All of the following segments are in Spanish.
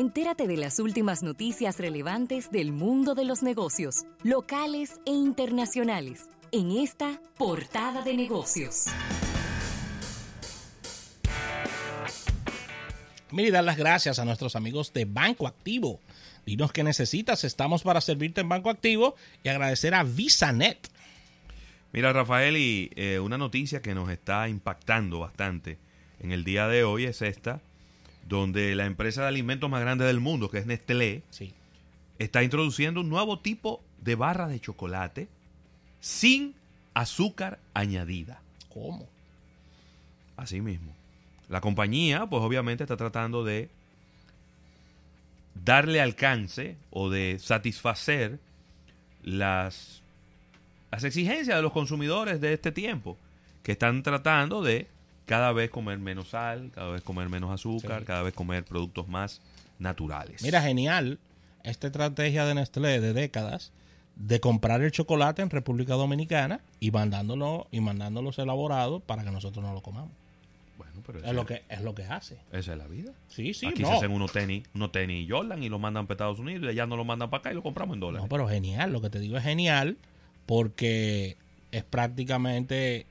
Entérate de las últimas noticias relevantes del mundo de los negocios, locales e internacionales, en esta portada de negocios. Mira, dar las gracias a nuestros amigos de Banco Activo. Dinos qué necesitas, estamos para servirte en Banco Activo y agradecer a VisaNet. Mira, Rafael, y eh, una noticia que nos está impactando bastante en el día de hoy es esta, donde la empresa de alimentos más grande del mundo, que es Nestlé, Sí. está introduciendo un nuevo tipo de barra de chocolate sin azúcar añadida. ¿Cómo? Así mismo. La compañía, pues obviamente está tratando de darle alcance o de satisfacer las, las exigencias de los consumidores de este tiempo, que están tratando de cada vez comer menos sal, cada vez comer menos azúcar, Sí. cada vez comer productos más naturales. Mira, genial esta estrategia de Nestlé de décadas de comprar el chocolate en República Dominicana y mandándolo y mandándolos elaborados para que nosotros no lo comamos. bueno, pero Es lo que es lo que hace. esa es la vida. Sí, sí, Aquí no. se hacen unos tenis, unos tenis Jordan y los mandan para Estados Unidos y allá no los mandan para acá y lo compramos en dólares. No, pero genial, lo que te digo es genial porque es prácticamente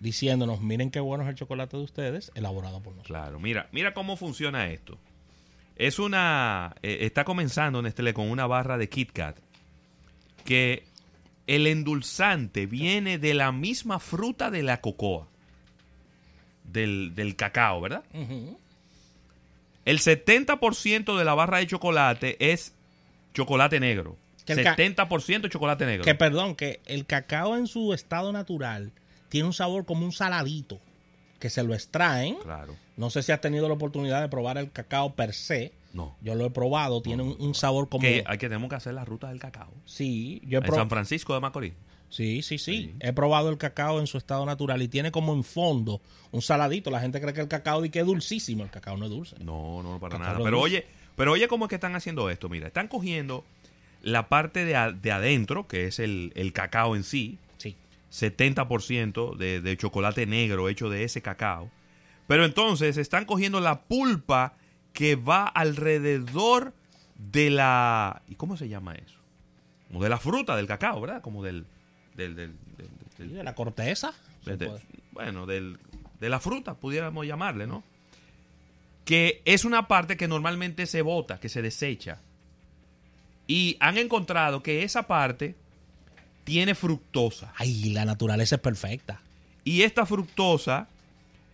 diciéndonos, miren qué bueno es el chocolate de ustedes, elaborado por nosotros. Claro, mira, mira cómo funciona esto. Es una. eh, está comenzando Nestlé con una barra de Kit Kat. Que el endulzante viene de la misma fruta de la cocoa. Del, del cacao, ¿verdad? Ujú. El 70% de la barra de chocolate es chocolate negro. Que el ca- 70% chocolate negro. Que perdón, que el cacao en su estado natural tiene un sabor como un saladito, que se lo extraen. Claro. No sé si has tenido la oportunidad de probar el cacao per se. No. Yo lo he probado, tiene un, un sabor como... Que hay que tenemos que hacer la ruta del cacao. Sí, yo he En pro- San Francisco de Macorís. Sí, sí, sí. He probado el cacao en su estado natural y tiene como en fondo un saladito. La gente cree que el cacao di que es dulcísimo. El cacao no es dulce. No, no, para Cacao nada. no Pero dulce. oye, pero oye cómo es que están haciendo esto. Mira, están cogiendo la parte de, a- de adentro, que es el, el cacao en Sí. 70% de, de chocolate negro hecho de ese cacao. Pero entonces están cogiendo la pulpa que va alrededor de la... ¿Y cómo se llama eso? Como de la fruta del cacao, ¿verdad? Como del... del, de la corteza. puede. bueno, del, de la fruta, pudiéramos llamarle, ¿no? Que es una parte que normalmente se bota, que se desecha. Y han encontrado que esa parte tiene fructosa. Ay, la naturaleza es perfecta. Y esta fructosa,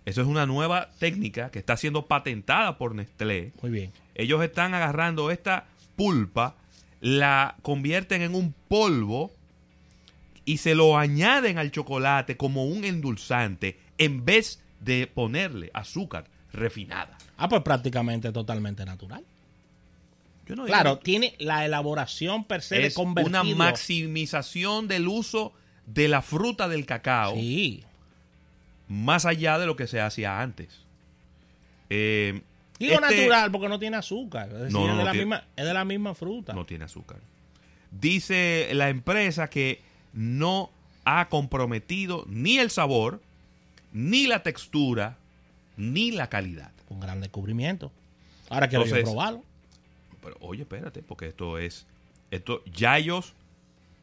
eso es una nueva técnica que está siendo patentada por Nestlé. Muy bien. Ellos están agarrando esta pulpa, la convierten en un polvo y se lo añaden al chocolate como un endulzante en vez de ponerle azúcar refinada. Ah, pues prácticamente totalmente natural. Yo no Claro, tiene la elaboración per se de es convertirlo. una maximización del uso de la fruta del cacao Sí. más allá de lo que se hacía antes. Eh, Digo este natural porque no tiene azúcar. Es decir, No, no, es, de la tiene- misma, es de la misma fruta. no tiene azúcar. Dice la empresa que no ha comprometido ni el sabor, ni la textura, ni la calidad. Un gran descubrimiento. Ahora quiero yo probarlo. Pero oye, espérate, porque esto es, esto ya ellos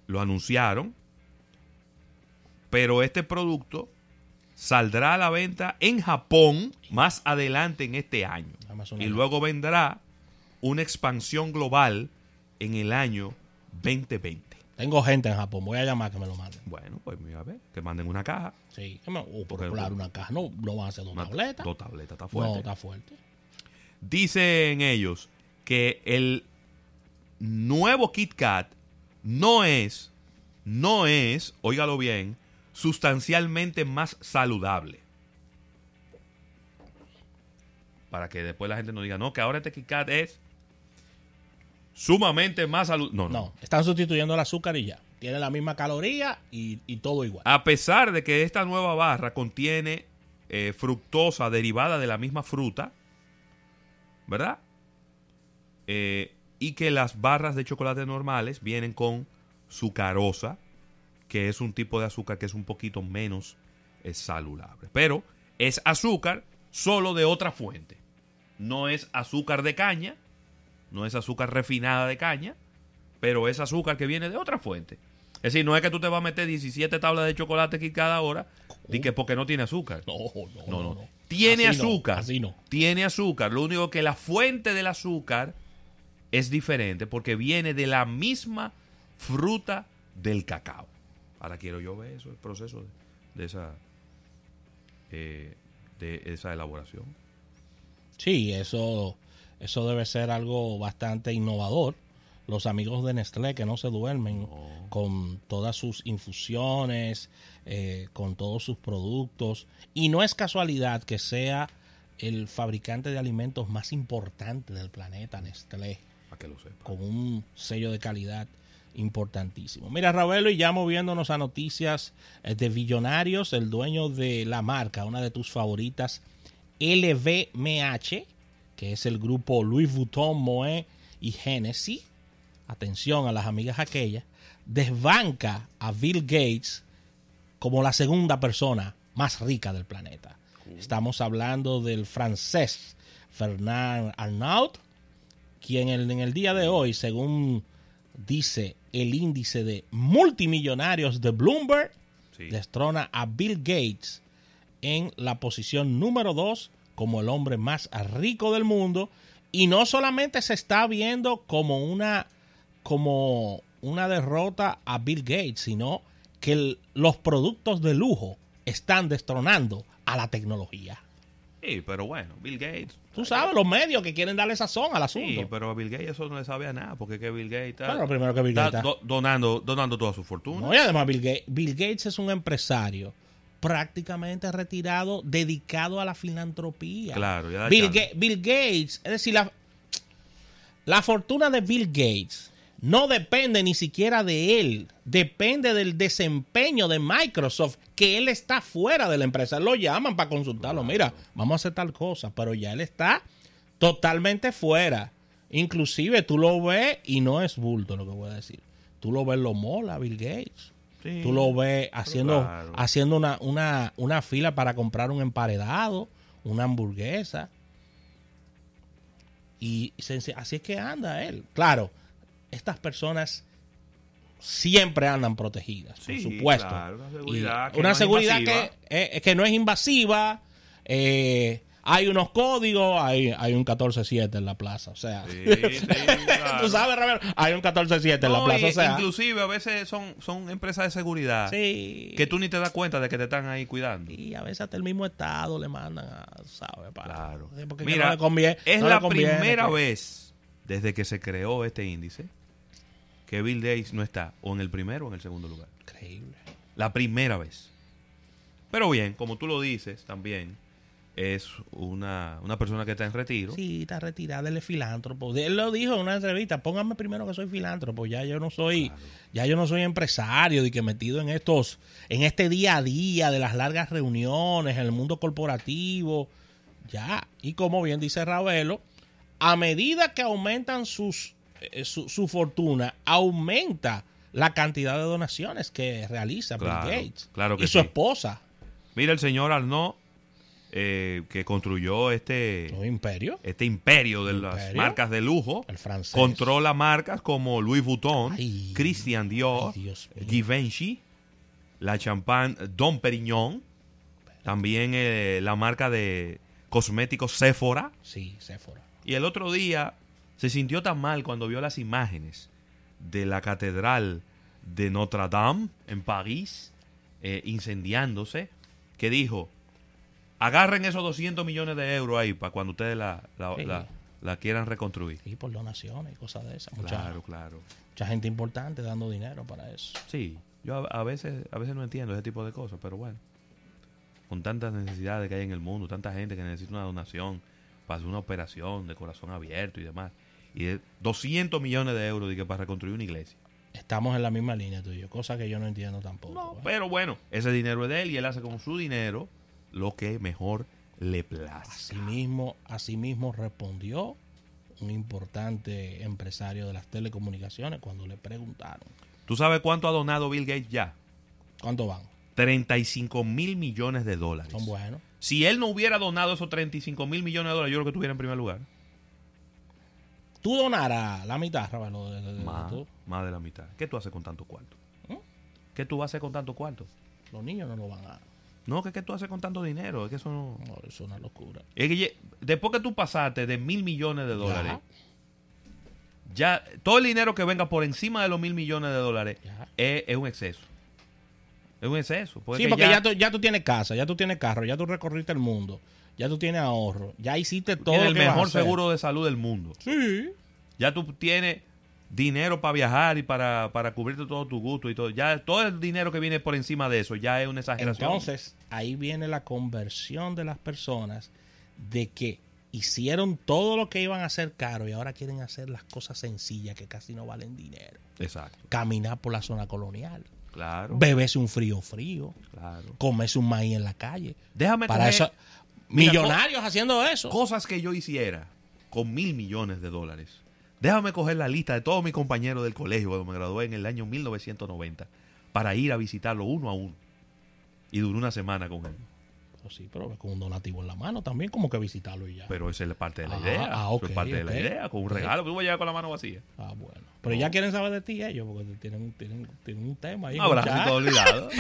lo anunciaron, pero este producto saldrá a la venta en Japón más adelante en este año. Y luego vendrá una expansión global en el año 2020. Tengo gente en Japón. Voy a llamar que me lo manden. Bueno, pues mira, a ver, que manden una caja. Sí. oh, Por pero el- claro, una caja. No, no van a ser dos Una- tabletas. Dos tabletas, está No, fuerte. está fuerte. Dicen ellos que el nuevo Kit Kat no es, no es, óigalo bien, sustancialmente más saludable. Para que después la gente no diga, no, que ahora este Kit Kat es sumamente más saludable. No, no. No, están sustituyendo el azúcar y ya. Tiene la misma caloría y, y todo igual. A pesar de que esta nueva barra contiene eh, fructosa derivada de la misma fruta, ¿verdad? Eh, y que las barras de chocolate normales vienen con sucarosa, que es un tipo de azúcar que es un poquito menos eh, saludable. Pero es azúcar solo de otra fuente. No es azúcar de caña, no es azúcar refinada de caña, pero es azúcar que viene de otra fuente. Es decir, no es que tú te vas a meter 17 tablas de chocolate aquí cada hora, y que porque no tiene azúcar. No, No, no. Tiene Así no, azúcar. así no. Tiene azúcar. Lo único que la fuente del azúcar es diferente porque viene de la misma fruta del cacao. Ahora quiero yo ver eso, el proceso de, de esa eh, de esa elaboración. Sí, eso, eso debe ser algo bastante innovador. Los amigos de Nestlé que no se duermen con todas sus infusiones, eh, con todos sus productos. Y no es casualidad que sea el fabricante de alimentos más importante del planeta, Nestlé, que lo sepa. con un sello de calidad importantísimo. Mira, Ravelo, y ya moviéndonos a noticias eh, de Billonarios, el dueño de la marca, una de tus favoritas, LVMH, que es el grupo Louis Vuitton, Moet y Hennessy, atención a las amigas aquellas, desbanca a Bill Gates como la segunda persona más rica del planeta. Estamos hablando del francés Fernand Arnault, quien en, en el día de hoy, según dice el índice de multimillonarios de Bloomberg, Sí. destrona a Bill Gates en la posición número 2 como el hombre más rico del mundo y no solamente se está viendo como una como una derrota a Bill Gates, sino que el- los productos de lujo están destronando a la tecnología. Sí, pero bueno, Bill Gates. Tú sabes, los medios que quieren darle sazón al asunto. Sí, pero a Bill Gates eso no le sabe a nada, porque que Bill Gates está, Bueno, primero que Bill Gates está- do- donando, donando toda su fortuna. No, y además Bill Gates, Bill Gates es un empresario prácticamente retirado, dedicado a la filantropía. Claro, ya Bill. Ga- Bill Gates, es decir, la, la fortuna de Bill Gates no depende ni siquiera de él, depende del desempeño de Microsoft, que él está fuera de la empresa. Lo llaman para consultarlo, mira, vamos a hacer tal cosa, pero ya él está totalmente fuera. Inclusive tú lo ves y no es bulto lo que voy a decir. Tú lo ves lo mola Bill Gates. Sí. Tú lo ves haciendo, claro. haciendo una, una, una fila para comprar un emparedado, una hamburguesa. Y así es que anda él. Claro, estas personas siempre andan protegidas, por supuesto. claro, una Y seguridad que una no es seguridad que, eh, que no es invasiva. eh, hay unos códigos, hay, hay un 14-7 en la plaza. O sea, Sí, sí, claro. tú sabes, Ramiro, hay un 14-7 en la plaza. y- O sea, inclusive a veces son, son empresas de seguridad sí. que tú ni te das cuenta de que te están ahí cuidando. Y a veces hasta el mismo estado le mandan a, ¿sabes? Para, Claro. Mira, no conviene- es no la primera que- vez desde que se creó este índice que Bill Gates no está o en el primero o en el segundo lugar. Increíble. La primera vez. Pero bien, como tú lo dices también, es una, una persona que está en retiro. Sí, está retirada, él es filántropo. Él lo dijo en una entrevista, póngame primero que soy filántropo, ya yo no soy, Claro. ya yo no soy empresario y que metido en estos, en este día a día de las largas reuniones, en el mundo corporativo, ya. Y como bien dice Ravelo, a medida que aumentan sus su, su fortuna, aumenta la cantidad de donaciones que realiza Claro, Bill Gates claro que y su sí. esposa. Mira el señor Arnaud, eh, que construyó este, ¿No, imperio? este imperio de las ¿Imperio? marcas de lujo. El francés. Controla marcas como Louis Vuitton, Ay. Christian Dior, Ay. Givenchy, la champán Dom Perignon, también eh, la marca de cosméticos Sephora. Sí, Sephora. Y el otro día se sintió tan mal cuando vio las imágenes de la catedral de Notre Dame en París eh, incendiándose que dijo, agarren esos 200 millones de euros ahí para cuando ustedes la, la- Sí. la- la quieran reconstruir. Y por donaciones y cosas de esas. Mucha, Claro, claro. mucha gente importante dando dinero para eso. Sí, yo a, a veces a veces no entiendo ese tipo de cosas, pero bueno. Con tantas necesidades que hay en el mundo, tanta gente que necesita una donación para hacer una operación de corazón abierto y demás. Y de 200 millones de euros de que para reconstruir una iglesia. Estamos en la misma línea tú y yo, cosa que yo no entiendo tampoco. No, ¿eh? pero bueno, ese dinero es de él y él hace con su dinero lo que mejor le plazca. Asimismo, asimismo respondió un importante empresario de las telecomunicaciones cuando le preguntaron ¿Tú sabes cuánto ha donado Bill Gates ya? cuánto van. 35 mil millones de dólares. Son buenos. Si él no hubiera donado esos 35 mil millones de dólares, yo creo que estuviera en primer lugar. Tú donarás la mitad, Ravelo, de, de- de- Más, de la mitad. ¿Qué tú haces con tanto cuarto? ¿Mm? ¿Qué tú haces con tanto cuarto? Los niños no lo van a... No, que qué tú haces con tanto dinero. Es que eso no... Es una locura. Es que después que tú pasaste de mil millones de dólares, ya todo el dinero que venga por encima de los mil millones de dólares Ya. es, es un exceso. Es un exceso. Sí, porque ya, tú, ya tú tienes casa, ya tú tienes carro, ya tú recorriste el mundo, ya tú tienes ahorro, ya hiciste todo tienes lo el que vas a mejor seguro de salud del mundo. Sí. Ya tú tienes dinero para viajar y para, para cubrirte todo tu gusto y todo. Ya todo el dinero que viene por encima de eso ya es una exageración. Entonces, ahí viene la conversión de las personas de que hicieron todo lo que iban a hacer caro y ahora quieren hacer las cosas sencillas que casi no valen dinero. Exacto. Caminar por la zona colonial, Claro. beberse un frío frío, Claro. comerse un maíz en la calle. Déjame Para comer eso, millonarios haciendo eso. cosas que yo hiciera con mil millones de dólares. Déjame coger la lista de todos mis compañeros del colegio cuando me gradué en el año 1990 para ir a visitarlo uno a uno. Y duró una semana con él. Pues sí, pero con un donativo en la mano también, como que visitarlo y ya. Pero esa es parte de la Ah, idea. ah, es parte de la idea. Con un regalo. Tú vas a llegar con la mano vacía. Ah, bueno. Pero ya quieren saber de ti ellos, porque tienen, tienen, tienen un tema ahí. Abrazo olvidado.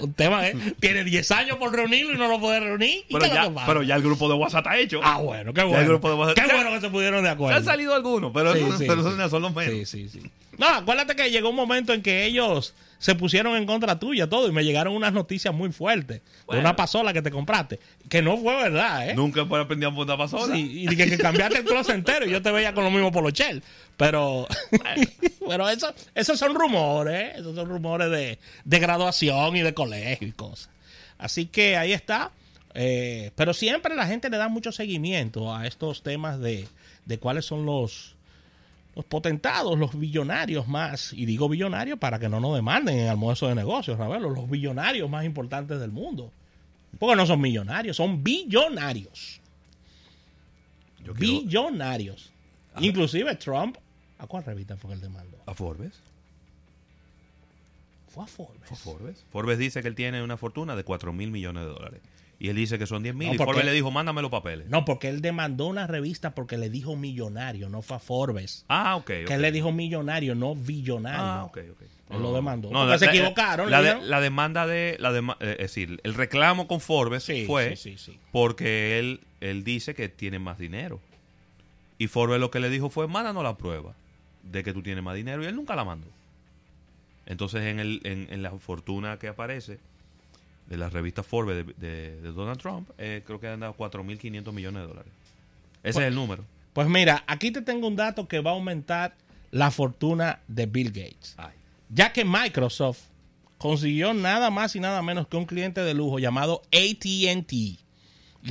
Un tema, ¿eh? Tiene 10 años por reunirlo y no lo puede reunir. ¿Y pero, ya, que pero ya el grupo de WhatsApp está hecho. Ah, bueno, qué el bueno. grupo de WhatsApp- Qué bueno que se pudieron de Se acuerdo. han salido algunos, pero, Sí, esos- sí, pero sí. esos son los menos. Sí, sí, sí. No, acuérdate que llegó un momento en que ellos se pusieron en contra tuya todo y me llegaron unas noticias muy fuertes Bueno. de una pasola que te compraste, que no fue verdad, ¿eh? Nunca puede aprender a montar pasola. Sí, y que, que cambiaste el closet entero y yo te veía con lo mismo polochel. Pero, pero eso, esos son rumores, ¿eh? esos son rumores de, de graduación y de colegio y cosas. Así que ahí está. Eh, pero siempre la gente le da mucho seguimiento a estos temas de, de cuáles son los, los potentados, los billonarios más, y digo billonarios para que no nos demanden en almuerzo de negocios, Ravelo, los billonarios más importantes del mundo. Porque no son millonarios, son billonarios. Yo quiero- Billonarios. Inclusive Trump, ¿a cuál revista fue que él demandó? ¿A Forbes? Fue a Forbes. ¿Fue Forbes? Forbes dice que él tiene una fortuna de 4 mil millones de dólares. Y él dice que son 10 mil. No, y Forbes le dijo, mándame los papeles. No, porque él demandó una revista porque le dijo millonario, no fue a Forbes. Ah, ok. Que él le dijo millonario, no billonario. Ah, ok, ok. Él lo demandó. No, la- se equivocaron. La, de- la demanda de. La dema- eh, es decir, el reclamo con Forbes Sí, fue sí, sí. porque él, él dice que tiene más dinero. Y Forbes lo que le dijo fue: mándanos la prueba de que tú tienes más dinero. Y él nunca la mandó. Entonces, en, el, en, en la fortuna que aparece de la revista Forbes de, de- de Donald Trump, eh, creo que han dado 4.500 millones de dólares. Ese es el número. Pues mira, aquí te tengo un dato que va a aumentar la fortuna de Bill Gates. Ay. Ya que Microsoft consiguió nada más y nada menos que un cliente de lujo llamado ATT y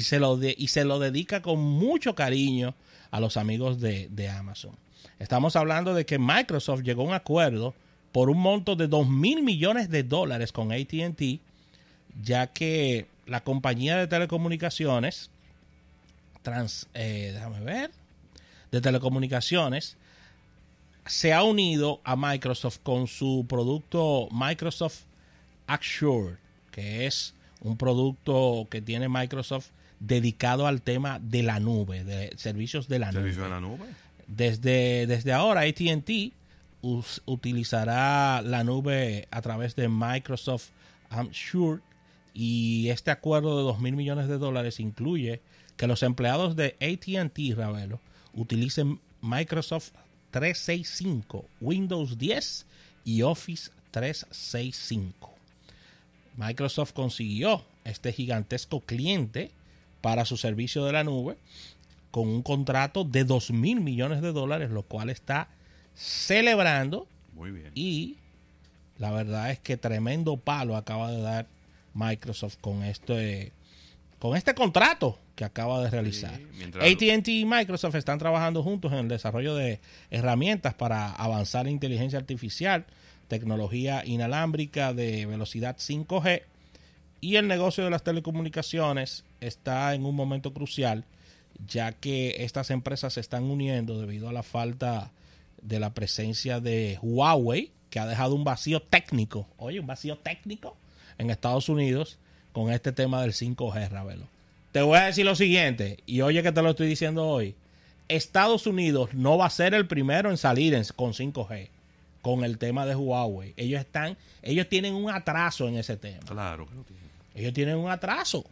se lo, de- y se lo dedica con mucho cariño a los amigos de, de Amazon. Estamos hablando de que Microsoft llegó a un acuerdo por un monto de 2 mil millones de dólares con ATT, ya que la compañía de telecomunicaciones, trans, eh, déjame ver, de telecomunicaciones, se ha unido a Microsoft con su producto Microsoft Azure, que es un producto que tiene Microsoft dedicado al tema de la nube, de servicios de la nube. La. Desde, desde ahora ATT utilizará la nube a través de Microsoft Azure y este acuerdo de 2 mil millones de dólares incluye que los empleados de ATT, Ravelo, utilicen Microsoft 365, Windows 10 y Office 365. Microsoft consiguió este gigantesco cliente para su servicio de la nube con un contrato de 2 mil millones de dólares, lo cual está celebrando Muy bien. y la verdad es que tremendo palo acaba de dar Microsoft con este con este contrato que acaba de realizar. Sí, mientras- AT&T y Microsoft están trabajando juntos en el desarrollo de herramientas para avanzar en inteligencia artificial, tecnología inalámbrica de velocidad 5G y el negocio de las telecomunicaciones está en un momento crucial ya que estas empresas se están uniendo debido a la falta de la presencia de Huawei, que ha dejado un vacío técnico, oye, un vacío técnico en Estados Unidos con este tema del 5G, Ravelo. Te voy a decir lo siguiente, y oye que te lo estoy diciendo hoy, Estados Unidos no va a ser el primero en salir en- con 5G, con el tema de Huawei. Ellos están, ellos tienen un atraso en ese tema. Claro que lo tiene. Ellos tienen un atraso.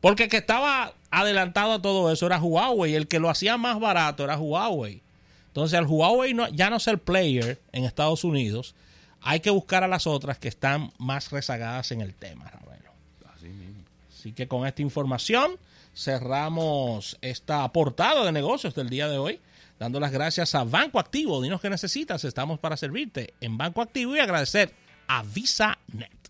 Porque el que estaba adelantado a todo eso era Huawei. El que lo hacía más barato era Huawei. Entonces, al Huawei no- ya no ser player en Estados Unidos, hay que buscar a las otras que están más rezagadas en el tema, Ravelo. Así mismo. Así que con esta información cerramos esta portada de negocios del día de hoy, dando las gracias a Banco Activo. Dinos qué necesitas, estamos para servirte en Banco Activo y agradecer a VisaNet.